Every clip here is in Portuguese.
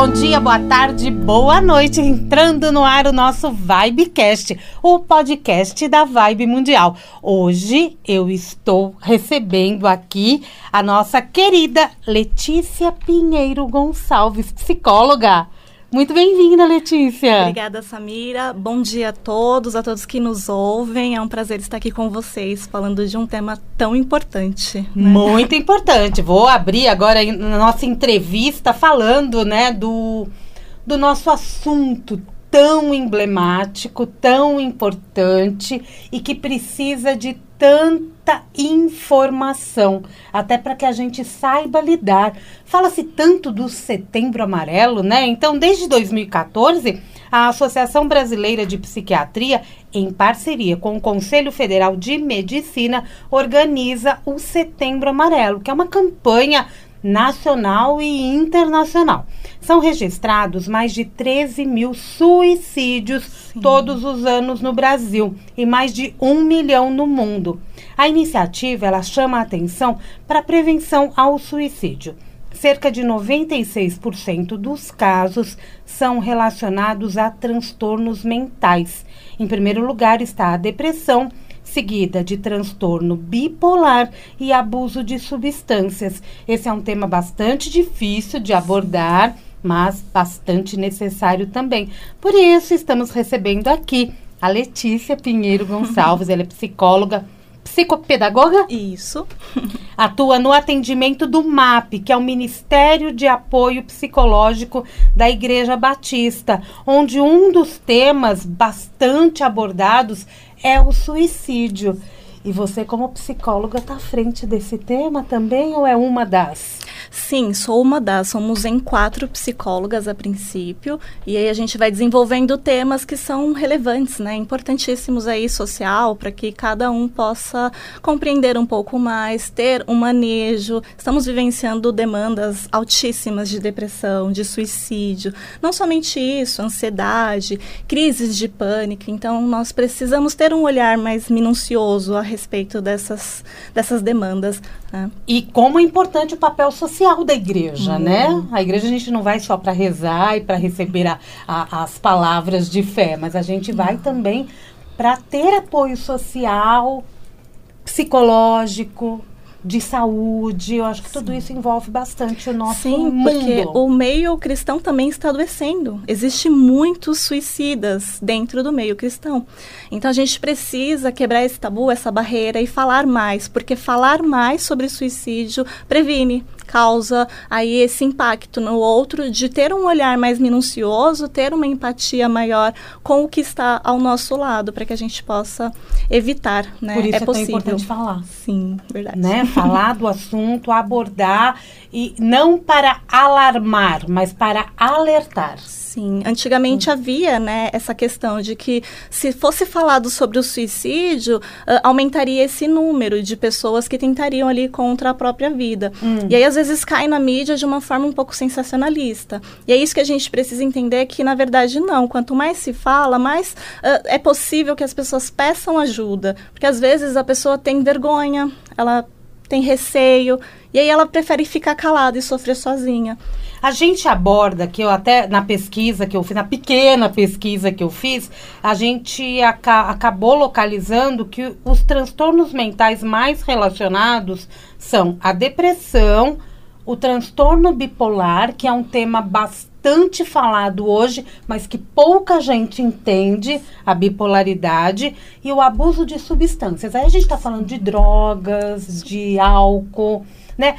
Bom dia, boa tarde, boa noite. Entrando no ar o nosso Vibecast, o podcast da Vibe Mundial. Hoje eu estou recebendo aqui a nossa querida Letícia Pinheiro Gonçalves, psicóloga. Muito bem-vinda, Letícia. Obrigada, Samira. Bom dia a todos, a todos que nos ouvem. É um prazer estar aqui com vocês, falando de um tema tão importante. Né? Muito importante. Vou abrir agora na nossa entrevista falando, né, do, do nosso assunto tão emblemático, tão importante e que precisa de tanta informação, até para que a gente saiba lidar. Fala-se tanto do Setembro Amarelo, né? Então, desde 2014, a Associação Brasileira de Psiquiatria, em parceria com o Conselho Federal de Medicina, organiza o Setembro Amarelo, que é uma campanha nacional e internacional. São registrados mais de 13 mil suicídios Sim. todos os anos no Brasil e mais de um milhão no mundo. A iniciativa ela chama a atenção para a prevenção ao suicídio. Cerca de 96% dos casos são relacionados a transtornos mentais. Em primeiro lugar está a depressão seguida de transtorno bipolar e abuso de substâncias. Esse é um tema bastante difícil de abordar, mas bastante necessário também. Por isso, estamos recebendo aqui a Letícia Pinheiro Gonçalves, ela é psicóloga psicopedagoga? Isso. Atua no atendimento do MAP, que é o Ministério de Apoio Psicológico da Igreja Batista, onde um dos temas bastante abordados é o suicídio. E você, como psicóloga, está à frente desse tema também ou é uma das? Sim, sou uma das. Somos em quatro psicólogas a princípio. E aí a gente vai desenvolvendo temas que são relevantes, né? Importantíssimos aí social, para que cada um possa compreender um pouco mais, ter um manejo. Estamos vivenciando demandas altíssimas de depressão, de suicídio. Não somente isso, ansiedade, crises de pânico. Então, nós precisamos ter um olhar mais minucioso a respeito dessas, dessas demandas. Né? E como é importante o papel social da igreja, hum. né? A igreja a gente não vai só para rezar e para receber a, a, as palavras de fé, mas a gente vai hum. também para ter apoio social, psicológico, de saúde. Eu acho que Sim. tudo isso envolve bastante o nosso Sim, mundo. porque o meio cristão também está adoecendo. Existem muitos suicidas dentro do meio cristão. Então a gente precisa quebrar esse tabu, essa barreira e falar mais, porque falar mais sobre suicídio previne causa aí esse impacto no outro de ter um olhar mais minucioso, ter uma empatia maior com o que está ao nosso lado, para que a gente possa evitar, né? Por isso é, é possível. importante falar. Sim, verdade. Né? Falar do assunto, abordar e não para alarmar, mas para alertar. Sim, antigamente hum. havia né, essa questão de que se fosse falado sobre o suicídio, uh, aumentaria esse número de pessoas que tentariam ali contra a própria vida. Hum. E aí, às vezes, cai na mídia de uma forma um pouco sensacionalista. E é isso que a gente precisa entender que, na verdade, não. Quanto mais se fala, mais uh, é possível que as pessoas peçam ajuda. Porque, às vezes, a pessoa tem vergonha, ela tem receio, e aí ela prefere ficar calada e sofrer sozinha. A gente aborda, que eu até na pesquisa que eu fiz, na pequena pesquisa que eu fiz, a gente aca acabou localizando que os transtornos mentais mais relacionados são a depressão, o transtorno bipolar, que é um tema bastante falado hoje, mas que pouca gente entende a bipolaridade, e o abuso de substâncias. Aí a gente está falando de drogas, de álcool, né?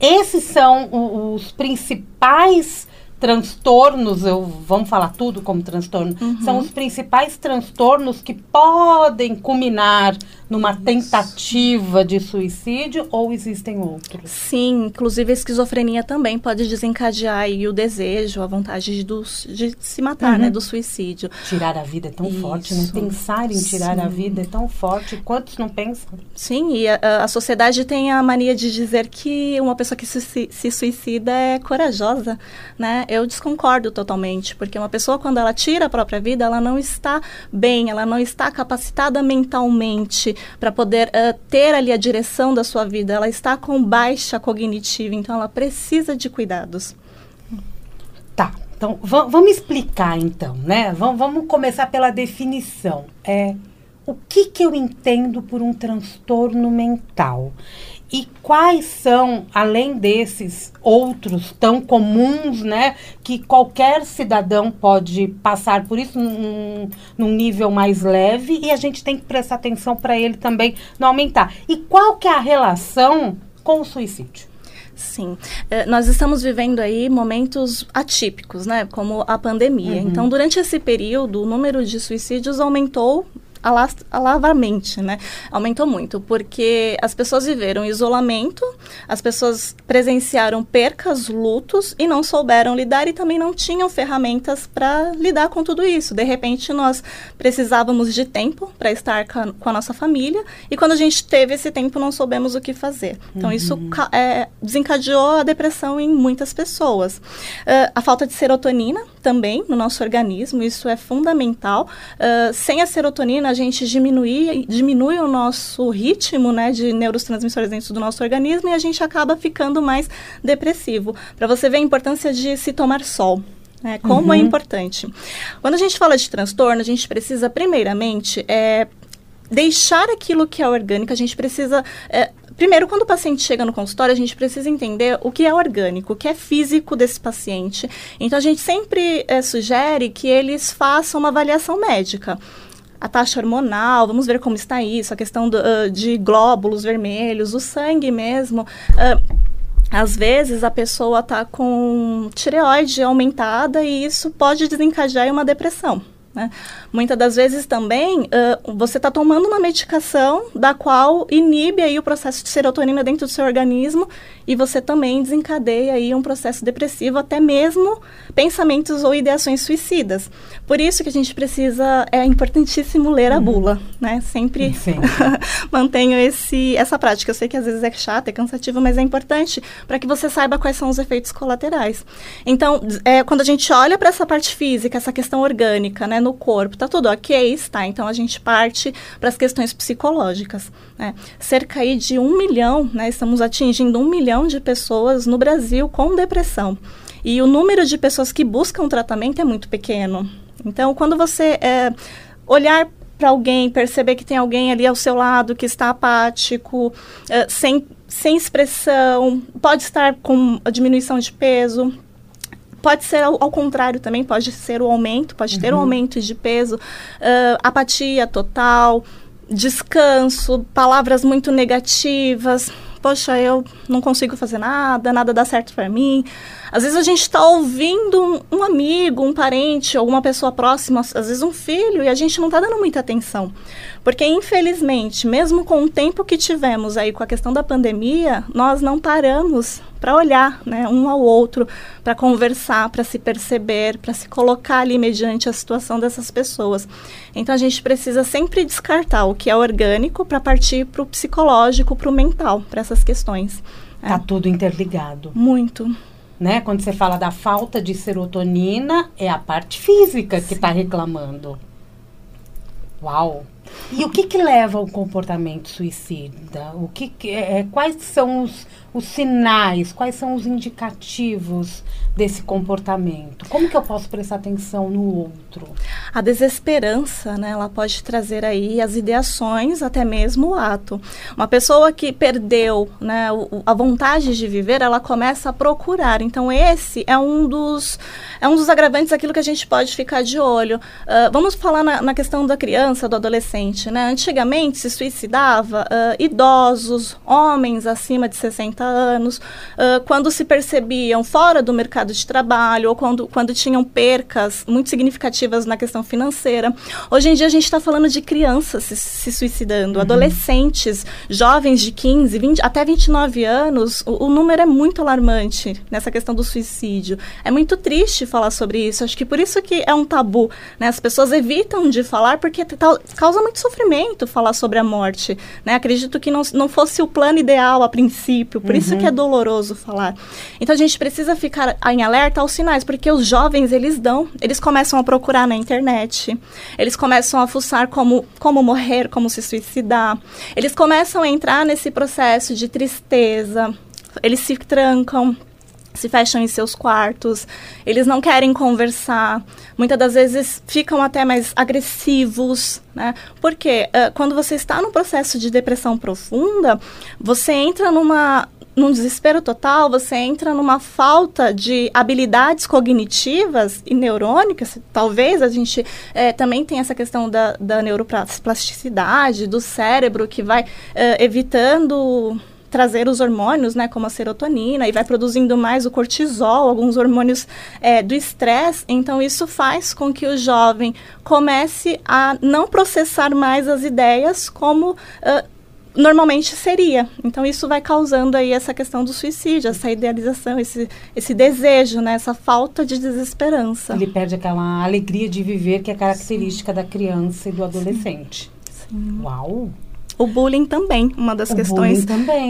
Esses são os principais transtornos, eu, vamos falar tudo como transtorno, uhum. são os principais transtornos que podem culminar numa tentativa de suicídio ou existem outros? Sim, inclusive a esquizofrenia também pode desencadear o desejo, a vontade do, de se matar, né, uhum. né, do suicídio. Tirar a vida é tão Isso. forte, né? Pensar em tirar Sim. a vida é tão forte. Quantos não pensam? Sim, e a, a, sociedade tem a mania de dizer que uma pessoa que se, se suicida é corajosa, né? Eu desconcordo totalmente, porque uma pessoa quando ela tira a própria vida, ela não está bem, ela não está capacitada mentalmente para poder uh, ter ali a direção da sua vida. Ela está com baixa cognitiva, então ela precisa de cuidados. Tá. Então, vamos explicar então, né? Vamos, começar pela definição. É, o que, que eu entendo por um transtorno mental? E quais são, além desses outros tão comuns, né, que qualquer cidadão pode passar por isso num, num nível mais leve e a gente tem que prestar atenção para ele também não aumentar. E qual que é a relação com o suicídio? Sim, é, nós estamos vivendo aí momentos atípicos, né, como a pandemia. Uhum. Então, durante esse período, o número de suicídios aumentou alavarmente, né? Aumentou muito, porque as pessoas viveram isolamento, as pessoas presenciaram percas, lutos e não souberam lidar e também não tinham ferramentas para lidar com tudo isso. De repente, nós precisávamos de tempo para estar com a nossa família e quando a gente teve esse tempo, não soubemos o que fazer. Então, uhum. isso é, desencadeou a depressão em muitas pessoas. Uh, a falta de serotonina também no nosso organismo, isso é fundamental. Uh, sem a serotonina, a gente diminui, diminui o nosso ritmo né, de neurotransmissores dentro do nosso organismo e a gente acaba ficando mais depressivo. Para você ver a importância de se tomar sol. Né, como é uhum. é importante. Quando a gente fala de transtorno, a gente precisa, primeiramente, é, deixar aquilo que é orgânico, a gente precisa é, Primeiro, quando o paciente chega no consultório, a gente precisa entender o que é orgânico, o que é físico desse paciente. Então, a gente sempre é, sugere que eles façam uma avaliação médica a taxa hormonal, vamos ver como está isso, a questão do, uh, de glóbulos vermelhos, o sangue mesmo. Uh, às vezes a pessoa está com tireoide aumentada e isso pode desencadear uma depressão. Né? Muitas das vezes também uh, você está tomando uma medicação da qual inibe aí o processo de serotonina dentro do seu organismo e você também desencadeia aí um processo depressivo, até mesmo pensamentos ou ideações suicidas. Por isso que a gente precisa, é importantíssimo ler a uhum. bula, né? Sempre mantenho esse, essa prática. Eu sei que às vezes é chata, é cansativo, mas é importante para que você saiba quais são os efeitos colaterais. Então, é, quando a gente olha para essa parte física, essa questão orgânica, né, no corpo, tá tudo ok? Está. Então, a gente parte para as questões psicológicas. Né? Cerca aí de um milhão, né, estamos atingindo um milhão de pessoas no Brasil com depressão. E o número de pessoas que buscam tratamento é muito pequeno. Então, quando você é, olhar para alguém, perceber que tem alguém ali ao seu lado que está apático, é, sem, sem expressão, pode estar com a diminuição de peso, pode ser ao, ao, contrário também, pode ser o aumento, pode uhum. ter um uhum. aumento de peso, uh, apatia total, descanso, palavras muito negativas. Poxa, eu não consigo fazer nada, nada dá certo para mim. Às vezes a gente está ouvindo um, um, amigo, um parente, alguma pessoa próxima, às vezes um filho, e a gente não está dando muita atenção. Porque, infelizmente, mesmo com o tempo que tivemos aí com a questão da pandemia, nós não paramos para olhar né, um ao outro, para conversar, para se perceber, para se colocar ali mediante a situação dessas pessoas. Então a gente precisa sempre descartar o que é orgânico para partir para o psicológico, para o mental, para essas questões. Está é. tudo interligado. Muito né? Quando você fala da falta de serotonina, é a parte física que está reclamando. Uau! E o que, que leva ao comportamento suicida? O que, que é, é, quais são os, os sinais, quais são os indicativos desse comportamento? Como que eu posso prestar atenção no outro? A desesperança, né, ela pode trazer aí as ideações, até mesmo o ato. Uma pessoa que perdeu né, a vontade de viver, ela começa a procurar. Então, esse é um dos, é um dos agravantes daquilo que a gente pode ficar de olho. Uh, vamos falar na, na questão da criança, do adolescente né? Antigamente se suicidava uh, idosos, homens acima de 60 anos, uh, quando se percebiam fora do mercado de trabalho ou quando, quando tinham percas muito significativas na questão financeira. Hoje em dia a gente está falando de crianças se, se suicidando, uhum. adolescentes, jovens de 15, 20, até 29 anos, o, o número é muito alarmante nessa questão do suicídio. É muito triste falar sobre isso. Acho que por isso que é um tabu, né? As pessoas evitam de falar porque causa muito sofrimento falar sobre a morte, né? Acredito que não, não fosse o plano ideal a princípio, por uhum. isso que é uhum. doloroso falar. Então a gente precisa ficar em alerta aos sinais, porque os jovens eles dão, eles começam a procurar na internet, eles começam a fuçar como como morrer, como se suicidar, eles começam a entrar nesse processo de tristeza, eles se trancam se fecham em seus quartos, eles não querem conversar, muitas das vezes ficam até mais agressivos, né? Porque uh, quando você está num processo de depressão profunda, você entra numa num desespero total, você entra numa falta de habilidades cognitivas e neurônicas. Talvez a gente é, também tem essa questão da, da neuroplasticidade, do cérebro, que vai é, evitando trazer os hormônios, né, como a serotonina, e vai produzindo mais o cortisol, alguns hormônios é, do estresse. Então, isso faz com que o jovem comece a não processar mais as ideias como uh, normalmente seria. Então isso vai causando aí essa questão do suicídio, essa idealização, esse, esse desejo, né? essa falta de desesperança. Ele perde aquela alegria de viver que é característica Sim. da criança e do adolescente. Sim. Sim. Uau! O bullying também, uma das o questões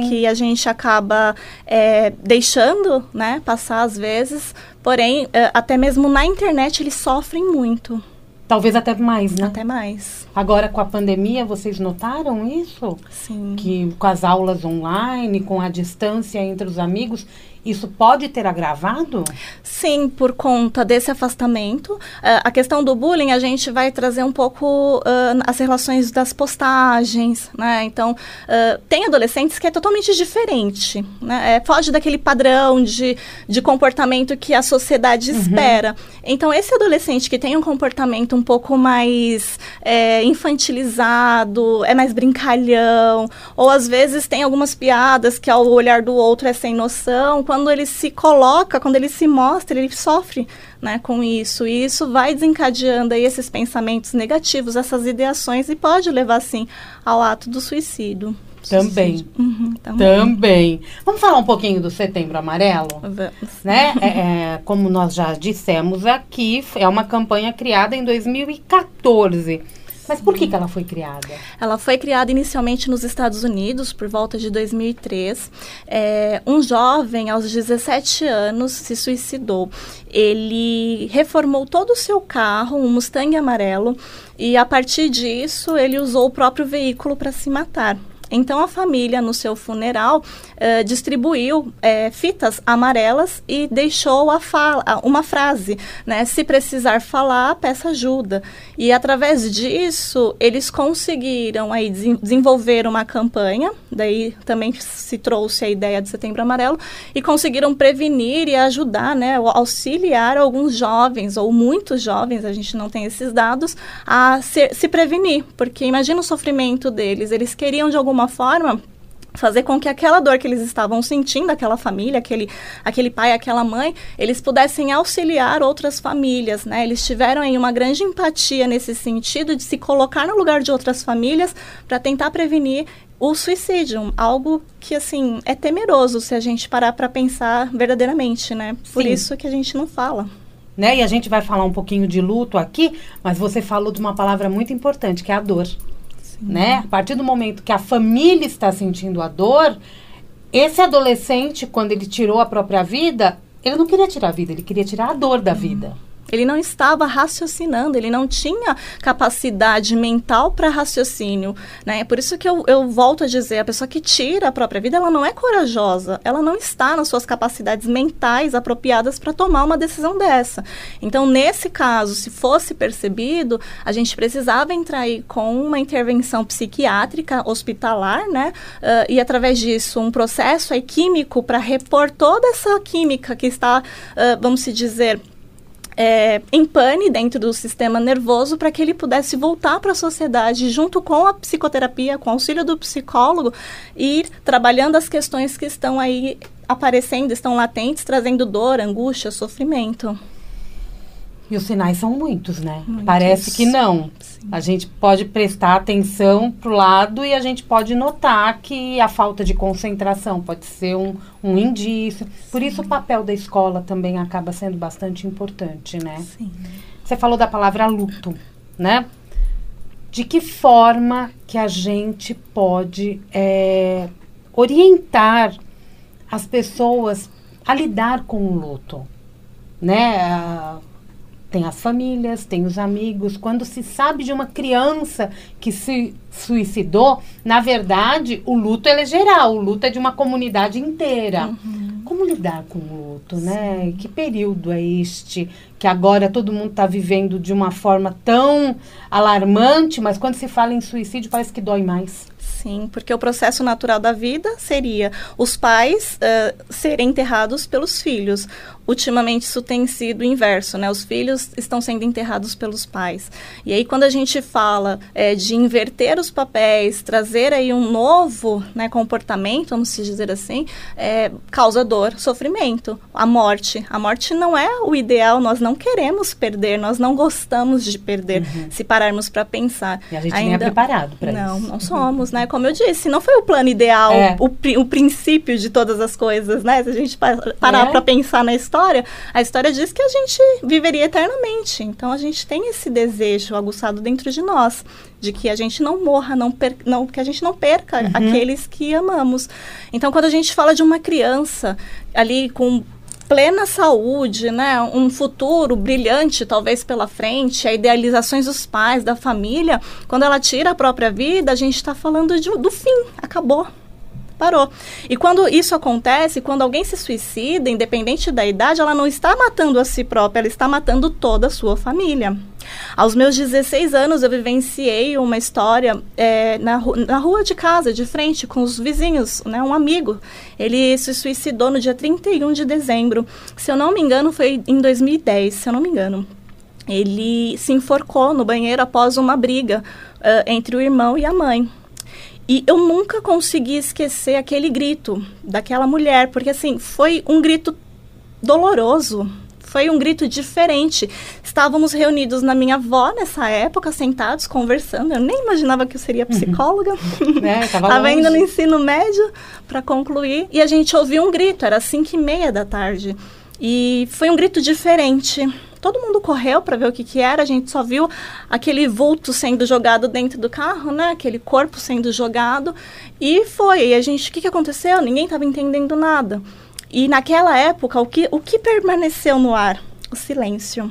que a gente acaba é, deixando né, passar às vezes, porém, é, até mesmo na internet eles sofrem muito. Talvez até mais, né? Até mais. Agora, com a pandemia, vocês notaram isso? Sim. Que com as aulas online, com a distância entre os amigos, isso pode ter agravado? Sim, por conta desse afastamento. Uh, a questão do bullying, a gente vai trazer um pouco uh, as relações das postagens, né? Então, uh, tem adolescentes que é totalmente diferente, né? É, foge daquele padrão de, de comportamento que a sociedade uhum. espera. Então, esse adolescente que tem um comportamento um pouco mais é, infantilizado, é mais brincalhão, ou às vezes tem algumas piadas que ao olhar do outro é sem noção, quando ele se coloca, quando ele se mostra, ele sofre né, com isso. E isso vai desencadeando aí esses pensamentos negativos, essas ideações, e pode levar, sim, ao ato do suicídio. Também. Uhum, também. também. Vamos falar um pouquinho do Setembro Amarelo? Vamos. Né? É, é, como nós já dissemos aqui, é uma campanha criada em 2014 mas por que, que ela foi criada? Ela foi criada inicialmente nos Estados Unidos, por volta de 2003. É, um jovem, aos 17 anos, se suicidou. Ele reformou todo o seu carro, um Mustang amarelo, e a partir disso ele usou o próprio veículo para se matar. Então a família, no seu funeral, eh, distribuiu eh, fitas amarelas e deixou a fala, uma frase, né? Se precisar falar, peça ajuda. E através disso, eles conseguiram aí desenvolver uma campanha, daí também se trouxe a ideia de Setembro Amarelo, e conseguiram prevenir e ajudar, né? Auxiliar alguns jovens, ou muitos jovens, a gente não tem esses dados, a se, se prevenir. Porque imagina o sofrimento deles, eles queriam de alguma alguma forma fazer com que aquela dor que eles estavam sentindo, aquela família, aquele, aquele pai, aquela mãe, eles pudessem auxiliar outras famílias, né? Eles tiveram aí uma grande empatia nesse sentido de se colocar no lugar de outras famílias para tentar prevenir o suicídio, algo que assim é temeroso se a gente parar para pensar verdadeiramente, né? Por Sim. isso que a gente não fala. Né? E a gente vai falar um pouquinho de luto aqui, mas você falou de uma palavra muito importante, que é a dor né? A partir do momento que a família está sentindo a dor, esse adolescente, quando ele tirou a própria vida, ele não queria tirar a vida, ele queria tirar a dor da vida. Ele não estava raciocinando, ele não tinha capacidade mental para raciocínio. Né? Por isso que eu, eu volto a dizer, a pessoa que tira a própria vida, ela não é corajosa, ela não está nas suas capacidades mentais apropriadas para tomar uma decisão dessa. Então, nesse caso, se fosse percebido, a gente precisava entrar aí com uma intervenção psiquiátrica hospitalar, né? Uh, e através disso, um processo aí químico para repor toda essa química que está, uh, vamos se dizer, é, em pane dentro do sistema nervoso para que ele pudesse voltar para a sociedade junto com a psicoterapia, com o auxílio do psicólogo, ir trabalhando as questões que estão aí aparecendo, estão latentes, trazendo dor, angústia, sofrimento. E os sinais são muitos, né? Muitos. Parece que não. Sim. A gente pode prestar atenção para o lado e a gente pode notar que a falta de concentração pode ser um, um indício. Sim. Por isso o papel da escola também acaba sendo bastante importante, né? Sim. Você falou da palavra luto, né? De que forma que a gente pode é, orientar as pessoas a lidar com o luto, né? Tem as famílias, tem os amigos. Quando se sabe de uma criança que se suicidou, na verdade, o luto é geral, o luto é de uma comunidade inteira. Uhum. Como lidar com o luto, né? Sim. né? Que período é este que agora todo mundo está vivendo de uma forma tão alarmante, mas quando se fala em suicídio parece que dói mais. Sim, porque o processo natural da vida seria os pais uh, serem enterrados pelos filhos. Ultimamente isso tem sido inverso, né? Os filhos estão sendo enterrados pelos pais. E aí quando a gente fala é, de inverter os papéis, trazer aí um novo né, comportamento, vamos dizer assim, é, causa dor, sofrimento, a morte. A morte não é o ideal, nós não queremos perder, nós não gostamos de perder, uhum. se pararmos para pensar. E a gente Ainda, nem é preparado para isso. Não, não somos, né? como eu disse, não foi o plano ideal, é. o, o, princípio de todas as coisas, né? Se a gente parar é. para pensar na história, a história diz que a gente viveria eternamente. Então a gente tem esse desejo aguçado dentro de nós de que a gente não morra, não, per, não que a gente não perca uhum. aqueles que amamos. Então quando a gente fala de uma criança ali com plena saúde, né? Um futuro brilhante, talvez pela frente, a idealizações dos pais, da família. Quando ela tira a própria vida, a gente está falando de, do fim, acabou. Parou. E quando isso acontece, quando alguém se suicida, independente da idade, ela não está matando a si própria, ela está matando toda a sua família. Aos meus 16 anos, eu vivenciei uma história é, na, na rua de casa, de frente, com os vizinhos, né, um amigo. Ele se suicidou no dia 31 de dezembro. Se eu não me engano, foi em 2010, se eu não me engano. Ele se enforcou no banheiro após uma briga uh, entre o irmão e a mãe. E eu nunca consegui esquecer aquele grito daquela mulher, porque assim, foi um grito doloroso, foi um grito diferente. Estávamos reunidos na minha avó nessa época, sentados, conversando. Eu nem imaginava que eu seria psicóloga. É, Estava ainda no ensino médio para concluir. E a gente ouviu um grito, era cinco e meia da tarde. E foi um grito diferente. Todo mundo correu para ver o que, que era. A gente só viu aquele vulto sendo jogado dentro do carro, né? Aquele corpo sendo jogado. E foi. E a gente, o que, que aconteceu? Ninguém estava entendendo nada. E naquela época, o que, o que permaneceu no ar? O silêncio.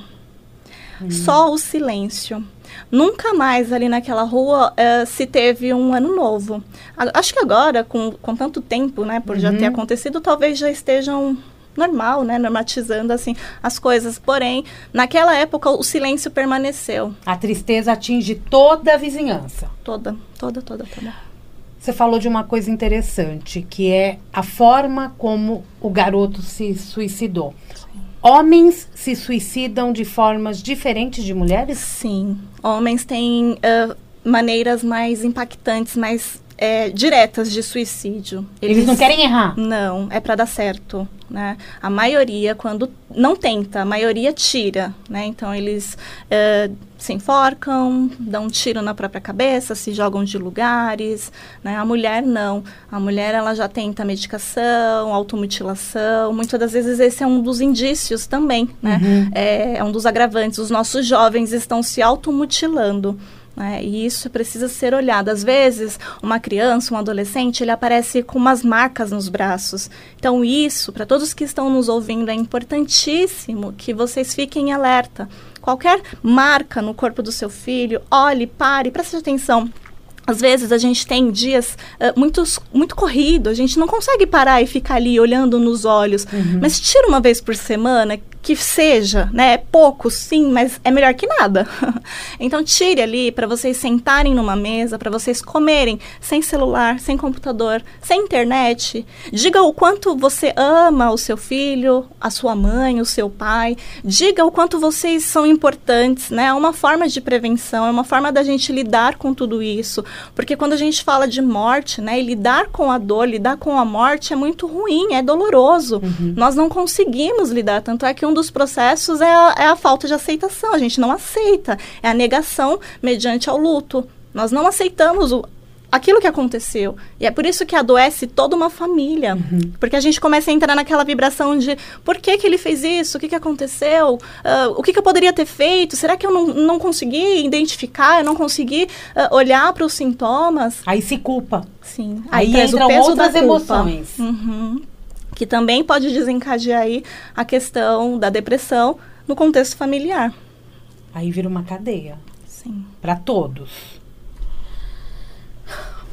Hum. Só o silêncio. Nunca mais ali naquela rua uh, se teve um ano novo. A, acho que agora, com, com tanto tempo, né, por uhum. já ter uhum. acontecido, talvez já estejam normal, né, normatizando assim as coisas. Porém, naquela época o silêncio permaneceu. A tristeza atinge toda a vizinhança. Toda, toda, toda, toda. Você falou de uma coisa interessante, que é a forma como o garoto se suicidou. Homens se suicidam de formas diferentes de mulheres? Sim. Homens têm uh, maneiras mais impactantes, mais é, diretas de suicídio. Eles, Eles não querem errar? Não, é para dar certo. Né? A maioria, quando não tenta, a maioria tira. Né? Então, eles é, se enforcam, dão um tiro na própria cabeça, se jogam de lugares. Né? A mulher, não. A mulher, ela já tenta medicação, automutilação. Muitas das vezes, esse é um dos indícios também. Né? Uhum. É, é um dos agravantes. Os nossos jovens estão se automutilando. Né? E isso precisa ser olhado. Às vezes, uma criança, um adolescente, ele aparece com umas marcas nos braços. Então, isso, para todos que estão nos ouvindo, é importantíssimo que vocês fiquem alerta. Qualquer marca no corpo do seu filho, olhe, pare, preste atenção. Às vezes a gente tem dias uh, muito, muito corrido, a gente não consegue parar e ficar ali olhando nos olhos. Uhum. Mas tira uma vez por semana, que seja, né? É pouco, sim, mas é melhor que nada. então tire ali para vocês sentarem numa mesa, para vocês comerem sem celular, sem computador, sem internet. Diga o quanto você ama o seu filho, a sua mãe, o seu pai. Diga o quanto vocês são importantes, né? É uma forma de prevenção, é uma forma da gente lidar com tudo isso, porque quando a gente fala de morte, né, e lidar com a dor, lidar com a morte é muito ruim, é doloroso. Uhum. Nós não conseguimos lidar, tanto é que um dos processos é a, é a falta de aceitação. A gente não aceita. É a negação mediante ao luto. Nós não aceitamos o, aquilo que aconteceu. E é por isso que adoece toda uma família. Uhum. Porque a gente começa a entrar naquela vibração de por que, que ele fez isso? O que, que aconteceu? Uh, o que, que eu poderia ter feito? Será que eu não, não consegui identificar? Eu não consegui uh, olhar para os sintomas? Aí se culpa. Sim. Aí, Aí entram outras emoções. Uhum que também pode desencadear aí a questão da depressão no contexto familiar. Aí vira uma cadeia. Sim. Para todos.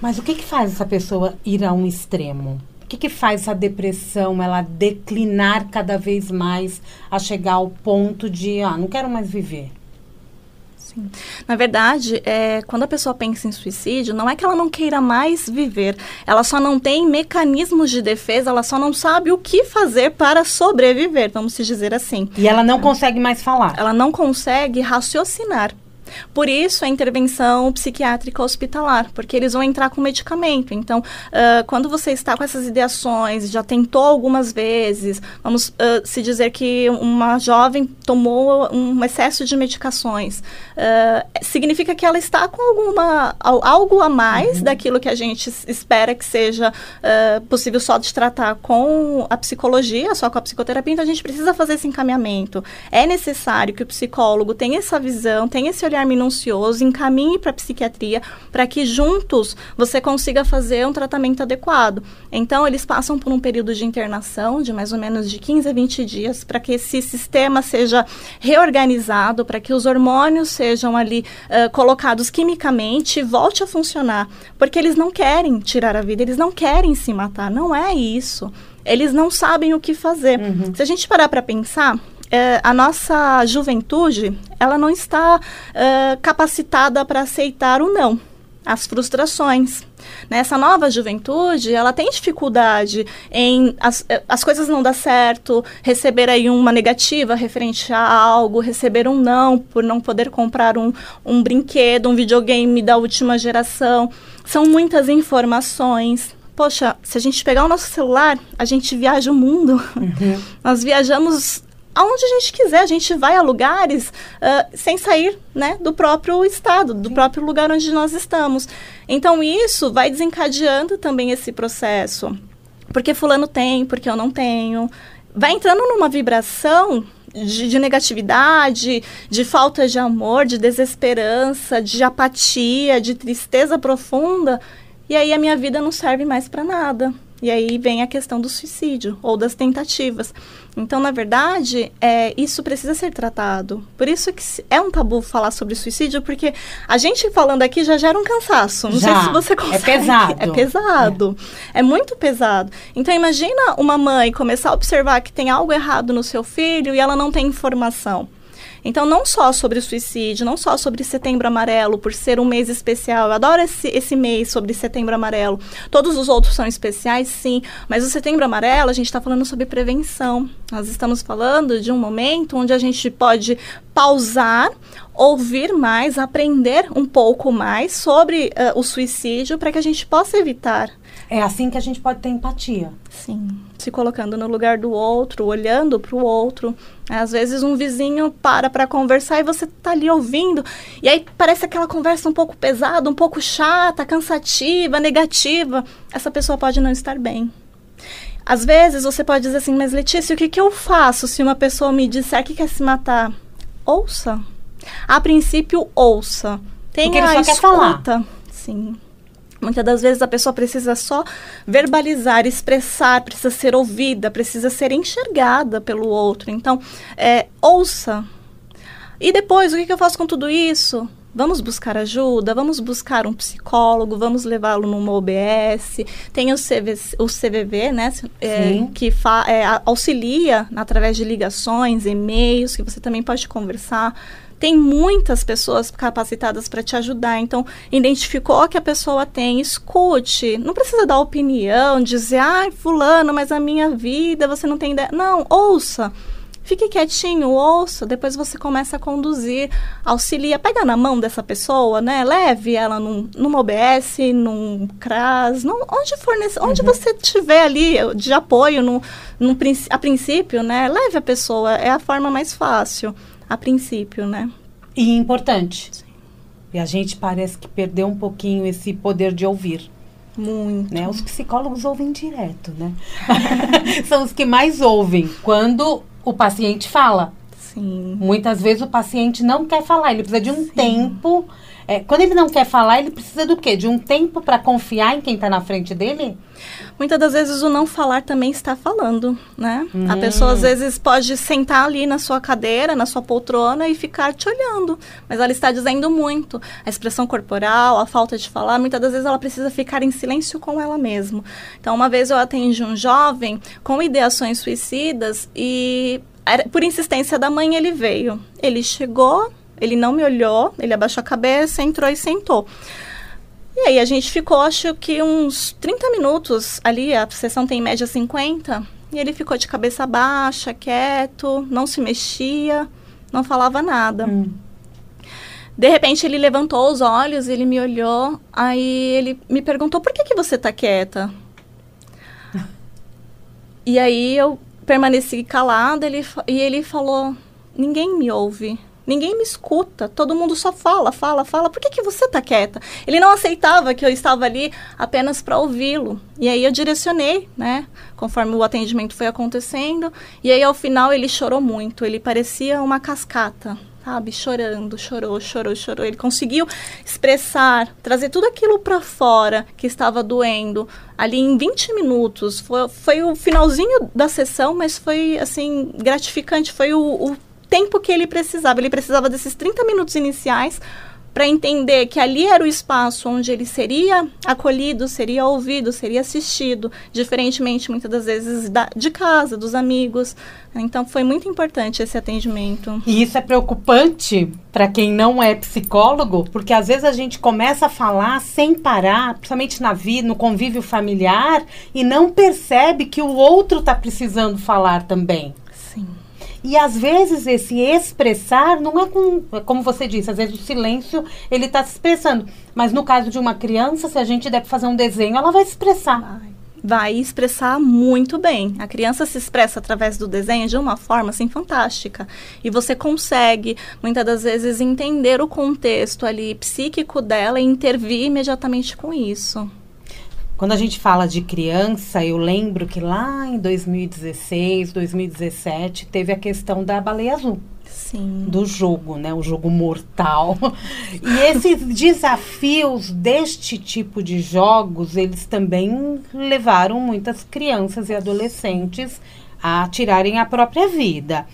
Mas o que que faz essa pessoa ir a um extremo? O que que faz essa depressão ela declinar cada vez mais a chegar ao ponto de, ah, não quero mais viver? Sim. Na verdade, é, quando a pessoa pensa em suicídio, não é que ela não queira mais viver, ela só não tem mecanismos de defesa, ela só não sabe o que fazer para sobreviver, vamos dizer assim. E ela não consegue mais falar. Ela não consegue raciocinar. Por isso, a intervenção psiquiátrica hospitalar, porque eles vão entrar com medicamento. Então, uh, quando você está com essas ideações, já tentou algumas vezes, vamos uh, se dizer que uma jovem tomou um excesso de medicações, uh, significa que ela está com alguma algo a mais uhum. daquilo que a gente espera que seja possível só de tratar com a psicologia, só com a psicoterapia. Então, a gente precisa fazer esse encaminhamento. É necessário que o psicólogo tenha essa visão, tenha esse olhar olhar minucioso, encaminhe para a psiquiatria, para que juntos você consiga fazer um tratamento adequado. Então, eles passam por um período de internação de mais ou menos de 15 a 20 dias, para que esse sistema seja reorganizado, para que os hormônios sejam ali uh, colocados quimicamente e volte a funcionar. Porque eles não querem tirar a vida, eles não querem se matar, não é isso. Eles não sabem o que fazer. Uhum. Se a gente parar para pensar, é, a nossa juventude ela não está é, capacitada para aceitar o não, as frustrações. Nessa nova juventude, ela tem dificuldade em as, é, as coisas não dar certo, receber aí uma negativa referente a algo, receber um não por não poder comprar um, um brinquedo, um videogame da última geração. São muitas informações, poxa, se a gente pegar o nosso celular, a gente viaja o mundo. Uhum. Nós viajamos aonde a gente quiser. A gente vai a lugares uh, sem sair né, do próprio estado, do Sim. próprio lugar onde nós estamos. Então, isso vai desencadeando também esse processo. Porque fulano tem, porque eu não tenho. Vai entrando numa vibração de, de, negatividade, de falta de amor, de desesperança, de apatia, de tristeza profunda. E aí a minha vida não serve mais para nada. E aí vem a questão do suicídio ou das tentativas. Então, na verdade, é, isso precisa ser tratado. Por isso que é um tabu falar sobre suicídio, porque a gente falando aqui já gera um cansaço. Não já. sei se você é consegue. É pesado. É pesado. É. é muito pesado. Então, imagina uma mãe começar a observar que tem algo errado no seu filho e ela não tem informação. Então, não só sobre suicídio, não só sobre Setembro Amarelo, por ser um mês especial. Eu adoro esse, esse mês sobre Setembro Amarelo. Todos os outros são especiais, sim. Mas o Setembro Amarelo, a gente está falando sobre prevenção. Nós estamos falando de um momento onde a gente pode pausar, ouvir mais, aprender um pouco mais sobre uh, o suicídio para que a gente possa evitar. É assim que a gente pode ter empatia. Sim se colocando no lugar do outro, olhando para o outro. Às vezes um vizinho para para conversar e você está ali ouvindo, e aí parece aquela conversa um pouco pesada, um pouco chata, cansativa, negativa. Essa pessoa pode não estar bem. Às vezes você pode dizer assim, mas Letícia, o que, que eu faço se uma pessoa me disser que quer se matar? Ouça. A princípio, ouça. Tenha Porque ele só a escuta. Quer falar. Sim. Muitas das vezes a pessoa precisa só verbalizar, expressar, precisa ser ouvida, precisa ser enxergada pelo outro. Então, é, ouça. E depois, o que, que eu faço com tudo isso? vamos buscar ajuda, vamos buscar um psicólogo, vamos levá-lo numa OBS. Tem o, CV, o CVV, né, é, que é, auxilia através de ligações, e-mails, que você também pode conversar tem muitas pessoas capacitadas para te ajudar. Então, identificou que a pessoa tem, escute. Não precisa dar opinião, dizer, ai, fulano, mas a minha vida, você não tem ideia. Não, ouça. Fique quietinho, ouça, depois você começa a conduzir, auxilia, pega na mão dessa pessoa, né? Leve ela num, numa OBS, num CRAS, num, onde for nesse, onde uhum. você tiver ali de apoio, no, no, a princípio, né? Leve a pessoa, é a forma mais fácil a princípio, né? E importante. Sim. E a gente parece que perdeu um pouquinho esse poder de ouvir. Muito. Né? Os psicólogos ouvem direto, né? São os que mais ouvem quando o paciente fala. Sim. Muitas vezes o paciente não quer falar, ele precisa de um Sim. tempo. É, quando ele não quer falar, ele precisa do quê? De um tempo para confiar em quem está na frente dele? Muitas das vezes o não falar também está falando, né? Hum. A pessoa às vezes pode sentar ali na sua cadeira, na sua poltrona e ficar te olhando, mas ela está dizendo muito. A expressão corporal, a falta de falar, muitas das vezes ela precisa ficar em silêncio com ela mesma. Então, uma vez eu atendi um jovem com ideações suicidas e por insistência da mãe ele veio. Ele chegou, ele não me olhou, ele abaixou a cabeça, entrou e sentou. E aí a gente ficou, acho que uns 30 minutos ali, a sessão tem em média 50, e ele ficou de cabeça baixa, quieto, não se mexia, não falava nada. Hum. De repente ele levantou os olhos, ele me olhou, aí ele me perguntou: "Por que que você tá quieta?" e aí eu permaneci calada, ele, e ele falou: "Ninguém me ouve." Ninguém me escuta, todo mundo só fala, fala, fala. Por que, que você tá quieta? Ele não aceitava que eu estava ali apenas para ouvi-lo. E aí eu direcionei, né? Conforme o atendimento foi acontecendo. E aí ao final ele chorou muito. Ele parecia uma cascata, sabe? Chorando, chorou, chorou, chorou. Ele conseguiu expressar, trazer tudo aquilo para fora que estava doendo ali em 20 minutos. Foi, foi o finalzinho da sessão, mas foi assim gratificante. Foi o, o tempo que ele precisava. Ele precisava desses 30 minutos iniciais para entender que ali era o espaço onde ele seria acolhido, seria ouvido, seria assistido, diferentemente muitas das vezes da, de casa, dos amigos. Então foi muito importante esse atendimento. E isso é preocupante para quem não é psicólogo, porque às vezes a gente começa a falar sem parar, principalmente na vida, no convívio familiar, e não percebe que o outro está precisando falar também. E às vezes esse expressar não é com, como você disse, às vezes o silêncio ele está se expressando. Mas no caso de uma criança, se a gente der para fazer um desenho, ela vai se expressar. Vai expressar muito bem. A criança se expressa através do desenho de uma forma assim fantástica. E você consegue muitas das vezes entender o contexto ali psíquico dela e intervir imediatamente com isso. Quando a gente fala de criança, eu lembro que lá em 2016, 2017, teve a questão da baleia azul. Sim. Do jogo, né? O jogo mortal. E esses desafios deste tipo de jogos, eles também levaram muitas crianças e adolescentes a tirarem a própria vida.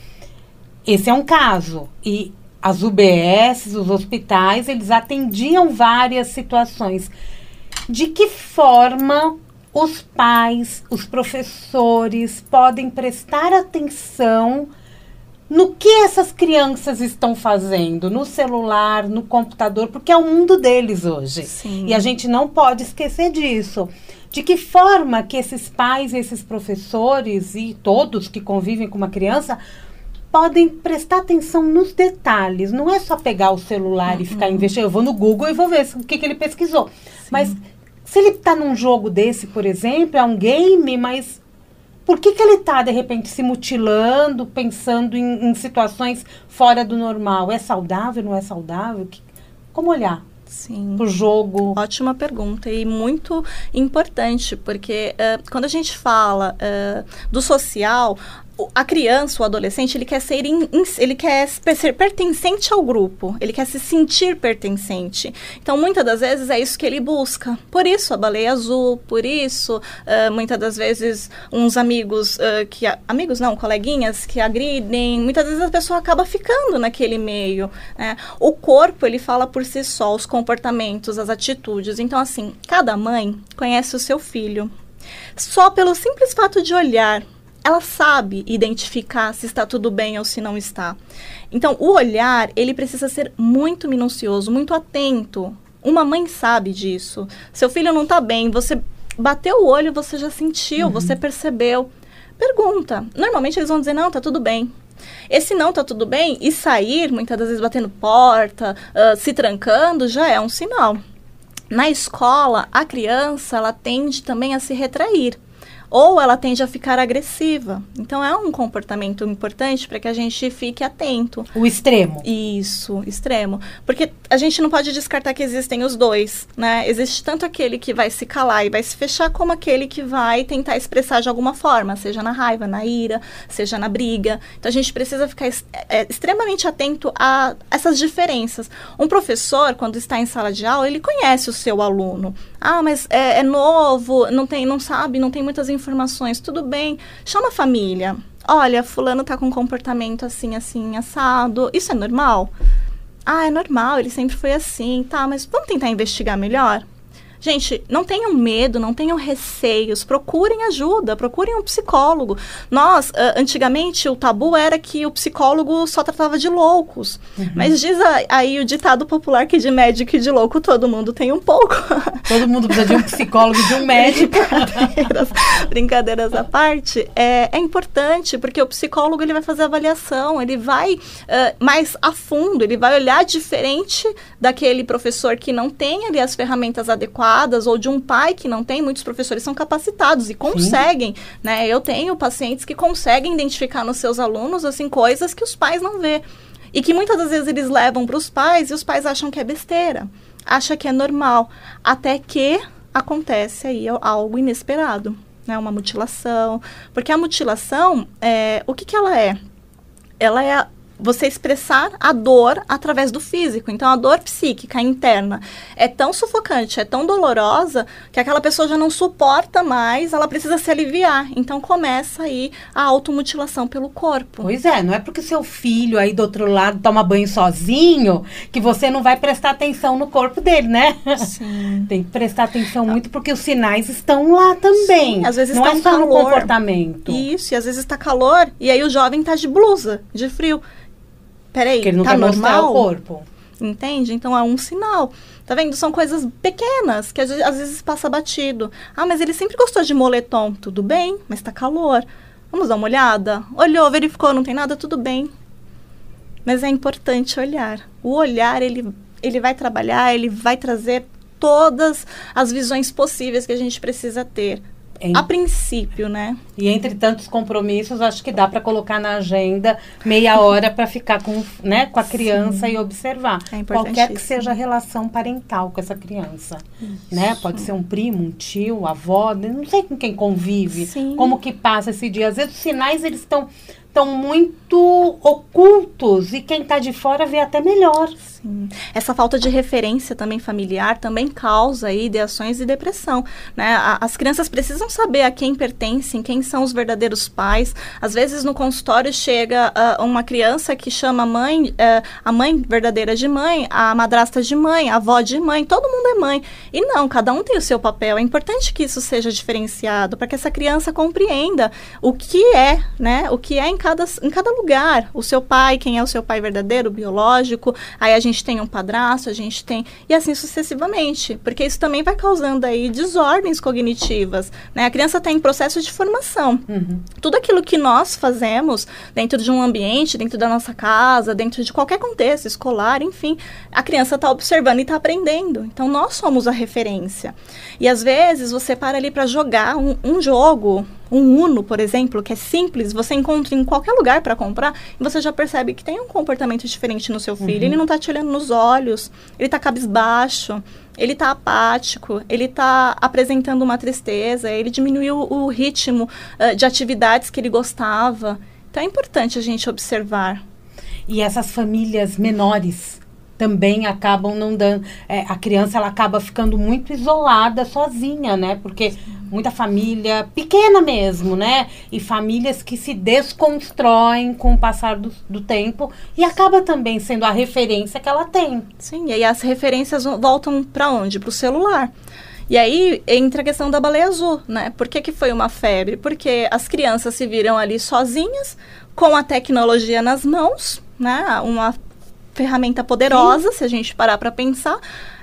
Esse é um caso. E as UBS, os hospitais, eles atendiam várias situações de que forma os pais, os professores podem prestar atenção no que essas crianças estão fazendo no celular, no computador, porque é o mundo deles hoje. Sim. E a gente não pode esquecer disso. De que forma que esses pais, esses professores e todos que convivem com uma criança podem prestar atenção nos detalhes. Não é só pegar o celular uhum. e ficar investigando. Eu vou no Google e vou ver o que, que ele pesquisou. Sim. Mas se ele está num jogo desse, por exemplo, é um game, mas por que, que ele está, de repente, se mutilando, pensando em, em, situações fora do normal? É saudável, não é saudável? Que, como olhar? Sim. O jogo. Ótima pergunta e muito importante, porque uh, quando a gente fala uh, do social, a criança, o adolescente, ele quer ser in, ele quer ser pertencente ao grupo, ele quer se sentir pertencente. Então, muitas das vezes é isso que ele busca. Por isso a baleia azul, por isso uh, muitas das vezes uns amigos uh, que amigos não, coleguinhas que agridem. Muitas vezes a pessoa acaba ficando naquele meio. Né? O corpo ele fala por si só, os comportamentos, as atitudes. Então, assim, cada mãe conhece o seu filho. Só pelo simples fato de olhar ela sabe identificar se está tudo bem ou se não está. Então, o olhar, ele precisa ser muito minucioso, muito atento. Uma mãe sabe disso. Seu filho não está bem, você bateu o olho, você já sentiu, uhum. você percebeu. Pergunta. Normalmente eles vão dizer, não, tá tudo bem. Esse não tá tudo bem e sair, muitas das vezes batendo porta, uh, se trancando, já é um sinal. Na escola, a criança, ela tende também a se retrair ou ela tende a ficar agressiva. Então é um comportamento importante para que a gente fique atento. O extremo. Isso, extremo. Porque a gente não pode descartar que existem os dois, né? Existe tanto aquele que vai se calar e vai se fechar, como aquele que vai tentar expressar de alguma forma, seja na raiva, na ira, seja na briga. Então a gente precisa ficar é, extremamente atento a essas diferenças. Um professor, quando está em sala de aula, ele conhece o seu aluno. Ah, mas é, é novo, não tem, não sabe, não tem muitas informações informações, tudo bem, chama a família. Olha, fulano tá com um comportamento assim, assim, assado. Isso é normal? Ah, é normal, ele sempre foi assim, tá, mas vamos tentar investigar melhor? Gente, não tenham medo, não tenham receios, procurem ajuda, procurem um psicólogo. Nós, uh, antigamente, o tabu era que o psicólogo só tratava de loucos. Uhum. Mas diz aí o ditado popular que de médico e de louco todo mundo tem um pouco. Todo mundo precisa de um psicólogo e de um médico. brincadeiras, brincadeiras à parte, é, é, importante, porque o psicólogo ele vai fazer avaliação, ele vai uh, mais a fundo, ele vai olhar diferente daquele professor que não tem ali as ferramentas adequadas ou de um pai que não tem, muitos professores são capacitados e conseguem, Sim. né? Eu tenho pacientes que conseguem identificar nos seus alunos assim coisas que os pais não vê e que muitas das vezes eles levam para os pais e os pais acham que é besteira, acha que é normal, até que acontece aí algo inesperado, né? Uma mutilação, porque a mutilação, é, o que que ela é? Ela é você expressar a dor através do físico. Então, a dor psíquica interna é tão sufocante, é tão dolorosa, que aquela pessoa já não suporta mais, ela precisa se aliviar. Então, começa aí a automutilação pelo corpo. Pois é, não é porque seu filho aí do outro lado toma banho sozinho que você não vai prestar atenção no corpo dele, né? Sim. Tem que prestar atenção muito porque os sinais estão lá também. Sim, às vezes não está é só calor. no comportamento. Isso, e às vezes está calor e aí o jovem está de blusa, de frio peraí, Porque ele não tá normal? o corpo. Entende? Então é um sinal. Tá vendo? São coisas pequenas que às vezes, às vezes passa batido. Ah, mas ele sempre gostou de moletom. Tudo bem, mas tá calor. Vamos dar uma olhada? Olhou, verificou, não tem nada, tudo bem. Mas é importante olhar. O olhar, ele, ele vai trabalhar, ele vai trazer todas as visões possíveis que a gente precisa ter em... A princípio, né? E entre tantos compromissos, acho que dá para colocar na agenda meia hora para ficar com, né, com a criança Sim. e observar. É Qualquer que seja a relação parental com essa criança. Né? Pode ser um primo, um tio, avó, não sei com quem convive. Sim. Como que passa esse dia. Às vezes os sinais eles estão estão muito ocultos e quem está de fora vê até melhor. Sim. Essa falta de referência também familiar também causa aí ideações e depressão, né? as crianças precisam saber a quem pertencem, quem são os verdadeiros pais. Às vezes no consultório chega uh, uma criança que chama a mãe, uh, a mãe verdadeira de mãe, a madrasta de mãe, a avó de mãe, todo mundo é mãe. E não, cada um tem o seu papel. É importante que isso seja diferenciado para que essa criança compreenda o que é, né? O que é em cada, em cada lugar. O seu pai, quem é o seu pai verdadeiro, biológico, aí a gente tem um padrasto, a gente tem. E assim sucessivamente. Porque isso também vai causando aí desordens cognitivas. Né? A criança está em processo de formação. Uhum. Tudo aquilo que nós fazemos dentro de um ambiente, dentro da nossa casa, dentro de qualquer contexto escolar, enfim, a criança está observando e está aprendendo. Então nós somos a referência. E às vezes você para ali para jogar um, um jogo um Uno, por exemplo, que é simples, você encontra em qualquer lugar para comprar, e você já percebe que tem um comportamento diferente no seu filho. Uhum. Ele não está te olhando nos olhos, ele está cabisbaixo, ele está apático, ele está apresentando uma tristeza, ele diminuiu o ritmo uh, de atividades que ele gostava. Então é importante a gente observar. E essas famílias menores também acabam não dando. É, a criança ela acaba ficando muito isolada, sozinha, né? Porque muita família pequena mesmo, né? E famílias que se desconstroem com o passar do, do tempo e acaba também sendo a referência que ela tem. Sim, e aí as referências voltam para onde? Para o celular. E aí entra a questão da baleia azul, né? Por que, que foi uma febre? Porque as crianças se viram ali sozinhas, com a tecnologia nas mãos, né? Uma ferramenta poderosa, Sim. se a gente parar para pensar,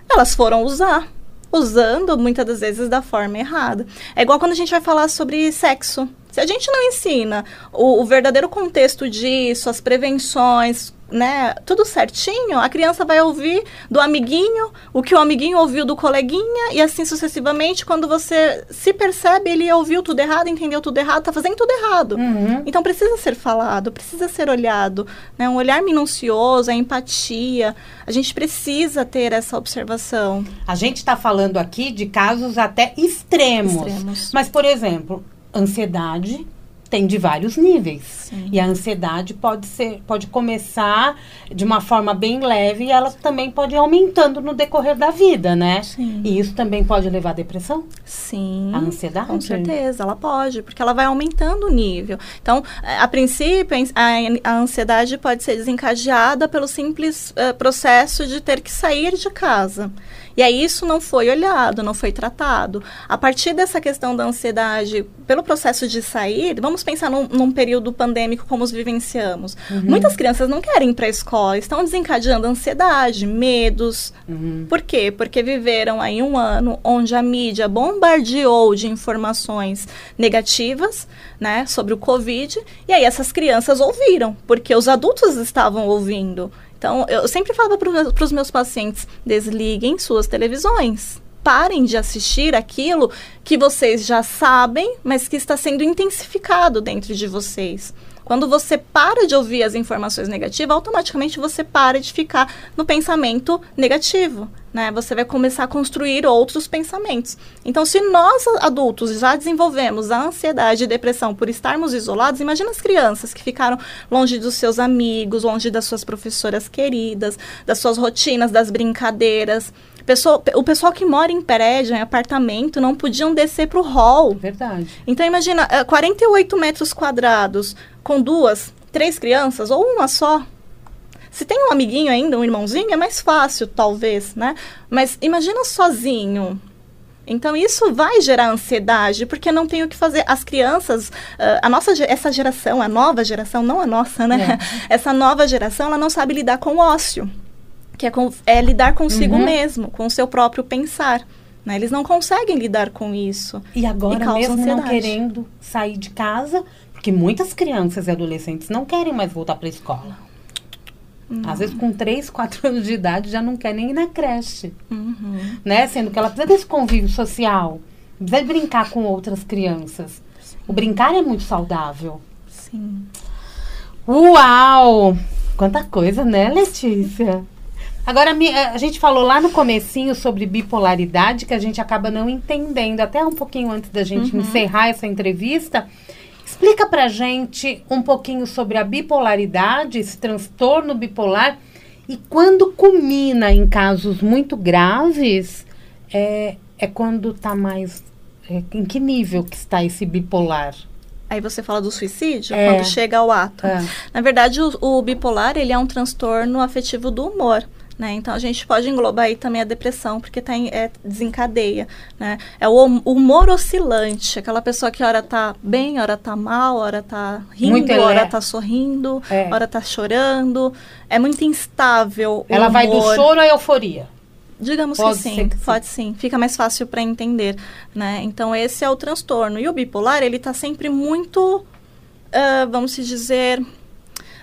elas foram usar. Usando muitas das vezes da forma errada. É igual quando a gente vai falar sobre sexo. Se a gente não ensina o, o verdadeiro contexto disso, as prevenções, né, tudo certinho, a criança vai ouvir do amiguinho o que o amiguinho ouviu do coleguinha e assim sucessivamente. Quando você se percebe, ele ouviu tudo errado, entendeu tudo errado, tá fazendo tudo errado. Uhum. Então precisa ser falado, precisa ser olhado, né, um olhar minucioso, a empatia. A gente precisa ter essa observação. A gente está falando aqui de casos até extremos. extremos. Mas, por exemplo, ansiedade tem de vários níveis. Sim. E a ansiedade pode ser, pode começar de uma forma bem leve e ela também pode ir aumentando no decorrer da vida, né? Sim. E isso também pode levar à depressão? Sim. A ansiedade? Com certeza, ela pode, porque ela vai aumentando o nível. Então, a princípio, a, a ansiedade pode ser desencadeada pelo simples uh, processo de ter que sair de casa. E aí isso não foi olhado, não foi tratado. A partir dessa questão da ansiedade, pelo processo de sair, vamos pensar num, num período pandêmico como os vivenciamos. Uhum. Muitas crianças não querem ir para a escola, estão desencadeando ansiedade, medos. Uhum. Por quê? Porque viveram aí um ano onde a mídia bombardeou de informações negativas, né, sobre o Covid, e aí essas crianças ouviram, porque os adultos estavam ouvindo. Então, eu sempre falava para os meus pacientes: desliguem suas televisões. Parem de assistir aquilo que vocês já sabem, mas que está sendo intensificado dentro de vocês. Quando você para de ouvir as informações negativas, automaticamente você para de ficar no pensamento negativo. Né? Você vai começar a construir outros pensamentos. Então, se nós adultos já desenvolvemos a ansiedade e depressão por estarmos isolados, imagina as crianças que ficaram longe dos seus amigos, longe das suas professoras queridas, das suas rotinas, das brincadeiras. Pessoa, o pessoal que mora em prédio, em apartamento, não podiam descer para o hall. Verdade. Então, imagina, 48 eh, metros quadrados com duas, três crianças ou uma só. Se tem um amiguinho ainda, um irmãozinho, é mais fácil, talvez, né? Mas imagina sozinho. Então isso vai gerar ansiedade, porque não tem o que fazer. As crianças, uh, a nossa essa geração, a nova geração, não a nossa, né? É. Essa nova geração, ela não sabe lidar com o ócio, que é, com, é lidar consigo uhum. mesmo, com o seu próprio pensar. Né? Eles não conseguem lidar com isso. E agora e mesmo ansiedade. não querendo sair de casa, porque muitas crianças e adolescentes não querem mais voltar para a escola. Não. Às vezes, com 3, 4 anos de idade, já não quer nem ir na creche. Uhum. Né? Sendo que ela precisa desse convívio social. Precisa brincar com outras crianças. Sim. O brincar é muito saudável. Sim. Uau! Quanta coisa, né, Letícia? Agora, a gente falou lá no comecinho sobre bipolaridade, que a gente acaba não entendendo, até um pouquinho antes da gente uhum. encerrar essa entrevista. Explica pra gente um pouquinho sobre a bipolaridade, esse transtorno bipolar, e quando culmina em casos muito graves, é, é quando está mais. É, em que nível que está esse bipolar? Aí você fala do suicídio, é. quando chega ao ato. É. Na verdade, o, o bipolar ele é um transtorno afetivo do humor. Né? Então a gente pode englobar aí também a depressão, porque tá em, é, desencadeia. Né? É o humor oscilante, aquela pessoa que hora tá bem, hora tá mal, hora tá rindo, hora tá sorrindo, é. hora tá chorando. É muito instável. Ela humor. vai do choro à euforia. Digamos pode que sim, que pode sim. sim. Fica mais fácil para entender, né? Então esse é o transtorno. E o bipolar, ele está sempre muito, uh, vamos dizer,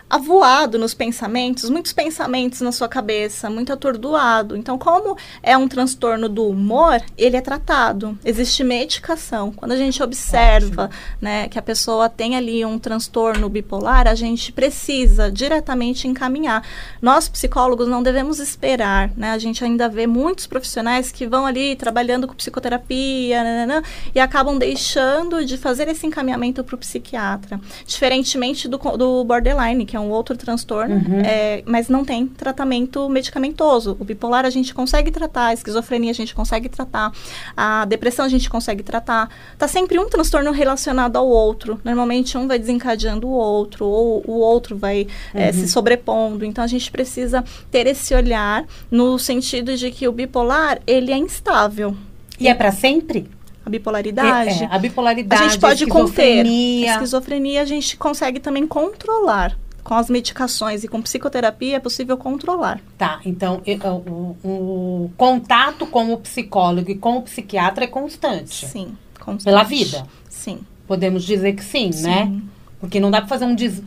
avoado nos pensamentos, muitos pensamentos na sua cabeça, muito atordoado. Então, como é um transtorno do humor, ele é tratado. Existe medicação. Quando a gente observa, né, que a pessoa tem ali um transtorno bipolar, a gente precisa diretamente encaminhar. Nós psicólogos não devemos esperar, né? A gente ainda vê muitos profissionais que vão ali trabalhando com psicoterapia, nanana, e acabam deixando de fazer esse encaminhamento para o psiquiatra, diferentemente do, do borderline, que é um outro transtorno, uhum. é, mas não tem tratamento medicamentoso. O bipolar a gente consegue tratar, a esquizofrenia a gente consegue tratar, a depressão a gente consegue tratar. Tá sempre um transtorno relacionado ao outro. Normalmente um vai desencadeando o outro, ou o outro vai uhum. é, se uhum. sobrepondo. Então a gente precisa ter esse olhar no sentido de que o bipolar ele é instável. E é para sempre? a bipolaridade. É, é, a bipolaridade. A gente pode a conter. A esquizofrenia a gente consegue também controlar com as medicações e com psicoterapia é possível controlar. Tá, então o, o, contato com o psicólogo e com o psiquiatra é constante. Sim, constante. Pela vida. Sim. Podemos dizer que sim, sim. né? Porque não dá para fazer um des...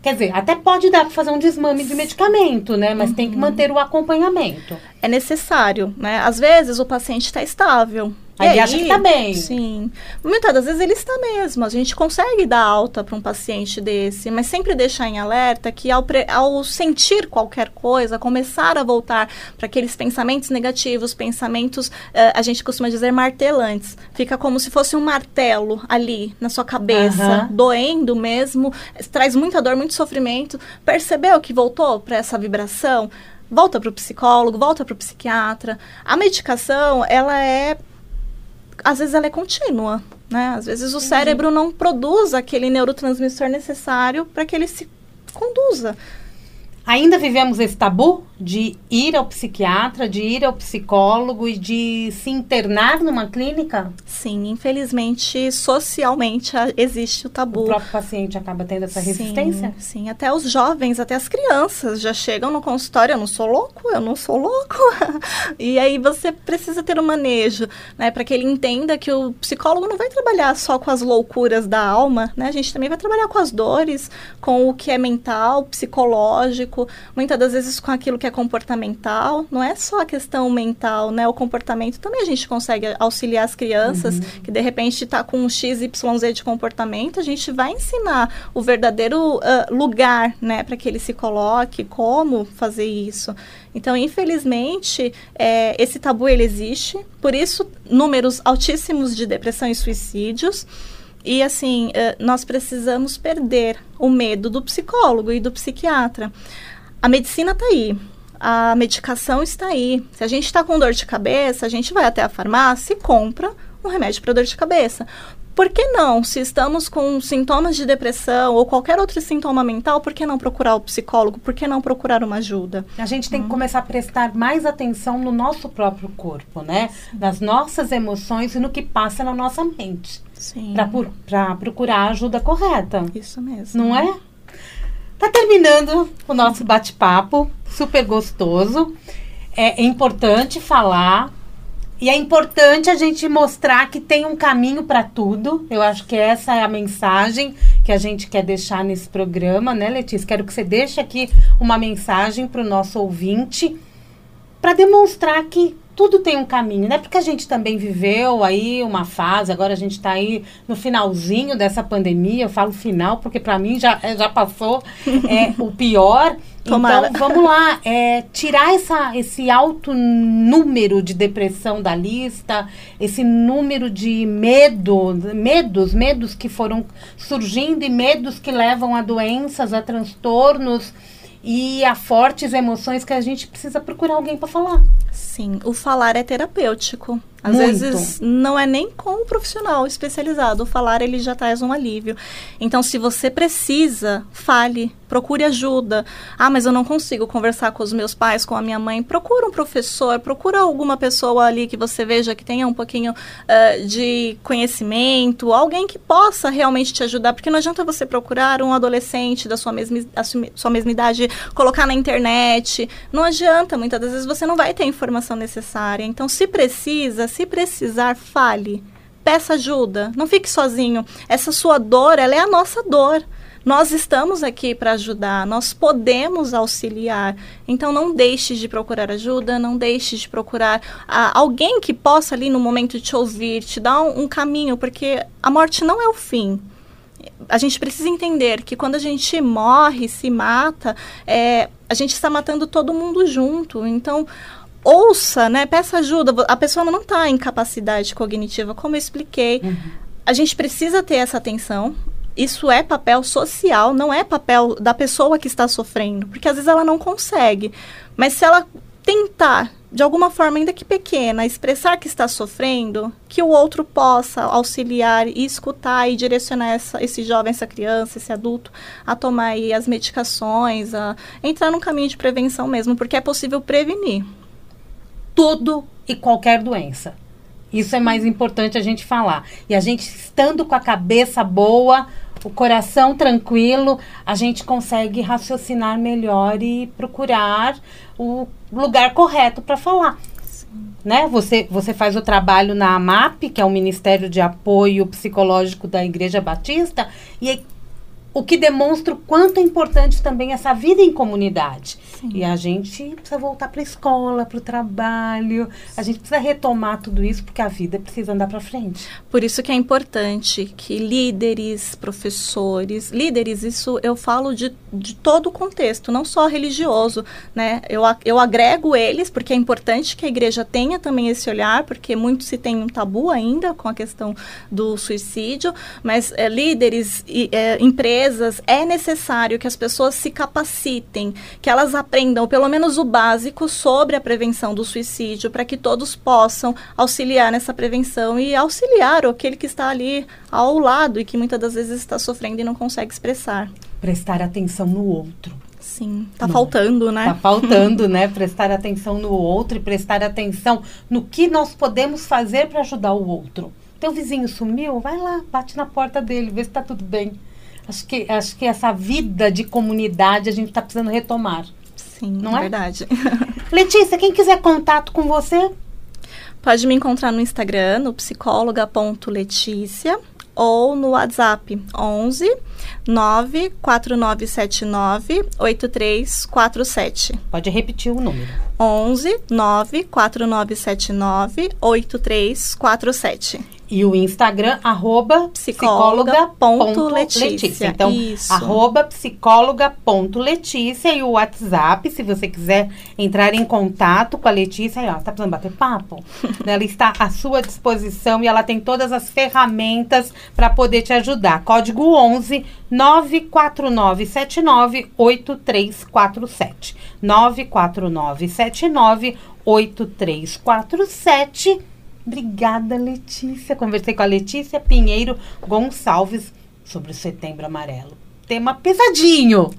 Quer dizer, até pode dar para fazer um desmame de medicamento, né? Mas uhum. tem que uhum. manter o acompanhamento. É necessário, né? Às vezes o paciente está estável, Aí, ele acha que está bem. Sim. Muitas das vezes ele está mesmo. A gente consegue dar alta para um paciente desse, mas sempre deixar em alerta que ao, pre, ao sentir qualquer coisa, começar a voltar para aqueles pensamentos negativos, pensamentos, uh, a gente costuma dizer martelantes. Fica como se fosse um martelo ali na sua cabeça, doendo mesmo, traz muita dor, muito sofrimento. Percebeu que voltou para essa vibração? volta para o psicólogo, volta para o psiquiatra. A medicação, ela é às vezes ela é contínua, né? Às vezes o Entendi. cérebro não produz aquele neurotransmissor necessário para que ele se conduza. Ainda vivemos esse tabu de ir ao psiquiatra, de ir ao psicólogo e de se internar numa clínica? Sim, infelizmente, socialmente existe o tabu. O próprio paciente acaba tendo essa resistência? Sim, sim. até os jovens, até as crianças já chegam no consultório, eu não sou louco, eu não sou louco. e aí você precisa ter um manejo, né, para que ele entenda que o psicólogo não vai trabalhar só com as loucuras da alma, né? A gente também vai trabalhar com as dores, com o que é mental, psicológico, muitas das vezes com aquilo que é comportamental. Não é só a questão mental, né? O comportamento também a gente consegue auxiliar as crianças uhum. que de repente está com um XYZ de comportamento. A gente vai ensinar o verdadeiro uh, lugar, né? Para que ele se coloque, como fazer isso. Então, infelizmente, é, esse tabu ele existe. Por isso, números altíssimos de depressão e suicídios. E assim, nós precisamos perder o medo do psicólogo e do psiquiatra a medicina está aí. A medicação está aí. Se a gente está com dor de cabeça, a gente vai até a farmácia e compra um remédio para dor de cabeça. Por que não? Se estamos com sintomas de depressão ou qualquer outro sintoma mental, por que não procurar o psicólogo? Por que não procurar uma ajuda? A gente tem hum. que começar a prestar mais atenção no nosso próprio corpo, né? Nas nossas emoções e no que passa na nossa mente. Para procurar a ajuda correta. Isso mesmo. Não é? Tá terminando o nosso bate-papo, super gostoso. É importante falar e é importante a gente mostrar que tem um caminho para tudo. Eu acho que essa é a mensagem que a gente quer deixar nesse programa, né, Letícia? Quero que você deixe aqui uma mensagem para o nosso ouvinte para demonstrar que tudo tem um caminho, né? Porque a gente também viveu aí uma fase, agora a gente está aí no finalzinho dessa pandemia, eu falo final porque para mim já, é, já passou é, o pior. Tomara. Então, vamos lá, é, tirar essa, esse alto número de depressão da lista, esse número de medo, medos, medos que foram surgindo e medos que levam a doenças, a transtornos e a fortes emoções que a gente precisa procurar alguém para falar. Sim, o falar é terapêutico. Às Muito. vezes não é nem com um profissional especializado. O falar ele já traz um alívio. Então, se você precisa, fale, procure ajuda. Ah, mas eu não consigo conversar com os meus pais, com a minha mãe. Procura um professor, procura alguma pessoa ali que você veja que tenha um pouquinho uh, de conhecimento, alguém que possa realmente te ajudar, porque não adianta você procurar um adolescente da sua mesma, sua mesma idade, colocar na internet. Não adianta, muitas das vezes você não vai ter a informação necessária. Então, se precisa, se precisar, fale. Peça ajuda. Não fique sozinho. Essa sua dor, ela é a nossa dor. nós estamos aqui para ajudar, nós podemos auxiliar. Então não deixe de procurar ajuda, não deixe de procurar ah, alguém que possa ali no momento te ouvir, te dar um, um caminho, porque a morte não é o fim a gente precisa entender que quando a gente morre, se mata, é, a gente está matando todo mundo junto. Então, ouça, né? Peça ajuda. A pessoa não está em capacidade cognitiva, como eu expliquei. Uhum. A gente precisa ter essa atenção. Isso é papel social, não é papel da pessoa que está sofrendo, porque às vezes ela não consegue. Mas se ela tentar de alguma forma, ainda que pequena, expressar que está sofrendo, que o outro possa auxiliar e escutar e direcionar essa, esse jovem, essa criança, esse adulto a tomar as medicações, a entrar num caminho de prevenção mesmo, porque é possível prevenir. Tudo e qualquer doença. Isso é mais importante a gente falar. E a gente estando com a cabeça boa, o coração tranquilo, a gente consegue raciocinar melhor e procurar o lugar correto para falar. Né? Você, você faz o trabalho na AMAP, que é o Ministério de Apoio Psicológico da Igreja Batista, e o que demonstra o quanto é importante também essa vida em comunidade. Sim. E a gente precisa voltar para a escola, para o trabalho, a gente precisa retomar tudo isso porque a vida precisa andar para frente. Por isso que é importante que líderes, professores, líderes, isso eu falo de, de todo o contexto, não só religioso, né? Eu, eu agrego eles porque é importante que a igreja tenha também esse olhar, porque muito se tem um tabu ainda com a questão do suicídio, mas é, líderes, e, é, empresas, é necessário que as pessoas se capacitem, que elas aprendam pelo menos o básico sobre a prevenção do suicídio, para que todos possam auxiliar nessa prevenção e auxiliar aquele que está ali ao lado e que muitas das vezes está sofrendo e não consegue expressar. Prestar atenção no outro. Sim, tá não. faltando, né? Tá faltando, né? Prestar atenção no outro e prestar atenção no que nós podemos fazer para ajudar o outro. Teu vizinho sumiu? Vai lá, bate na porta dele, vê se está tudo bem. Acho que, acho que essa vida de comunidade a gente está precisando retomar. Sim, não é verdade. Letícia, quem quiser contato com você? Pode me encontrar no Instagram, no psicóloga.letícia ou no WhatsApp 11 94979 8347. Pode repetir o número. 11 94979 8347. E o Instagram, arroba psicóloga.letícia. Então, Isso. arroba psicóloga.letícia e o WhatsApp, se você quiser entrar em contato com a Letícia, aí, ó, tá precisando bater papo? ela está à sua disposição e ela tem todas as ferramentas para poder te ajudar. Código 11 94979 8347. 94979 8347 Obrigada, Letícia. Conversei com a Letícia Pinheiro Gonçalves sobre o Setembro Amarelo. Tema pesadinho,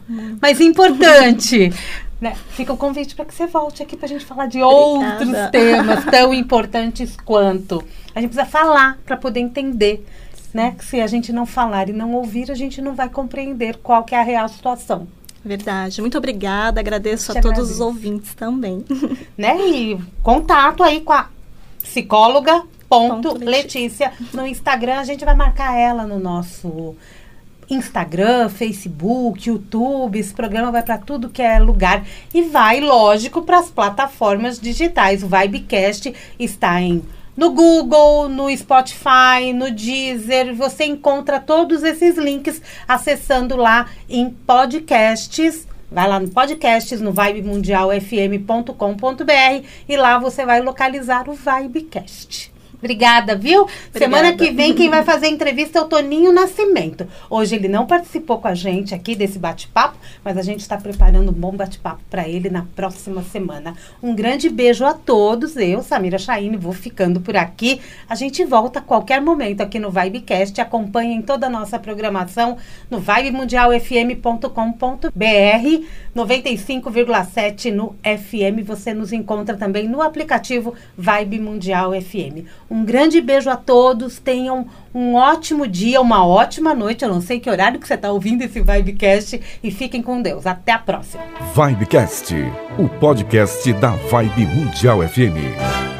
mas importante. né? Fica o convite para que você volte aqui para a gente falar de Obrigada. outros temas tão importantes quanto. A gente precisa falar para poder entender. Né? Que se a gente não falar e não ouvir, a gente não vai compreender qual que é a real situação. Verdade. Muito obrigada. Agradeço a todos agradeço. os ouvintes também. Né? E contato aí com a psicóloga ponto Letícia no Instagram. A gente vai marcar ela no nosso Instagram, Facebook, YouTube. Esse programa vai para tudo que é lugar e vai, lógico, para as plataformas digitais. O Vibecast está em no Google, no Spotify, no Deezer. Você encontra todos esses links acessando lá em podcasts Vai lá no podcasts, no vibemundialfm.com.br e lá você vai localizar o Vibecast. Obrigada, viu? Obrigada. Semana que vem quem vai fazer a entrevista é o Toninho Nascimento. Hoje ele não participou com a gente aqui desse bate-papo, mas a gente está preparando um bom bate-papo para ele na próxima semana. Um grande beijo a todos. Eu, Samira Chaine, vou ficando por aqui. A gente volta a qualquer momento aqui no Vibecast. Acompanhem toda a nossa programação no vibemundialfm.com.br 95,7 no FM. Você nos encontra também no aplicativo Vibe Mundial FM. Um grande beijo a todos. Tenham um ótimo dia, uma ótima noite. Eu não sei que horário que você está ouvindo esse Vibecast. E fiquem com Deus. Até a próxima. Vibecast, o podcast da Vibe Mundial FM.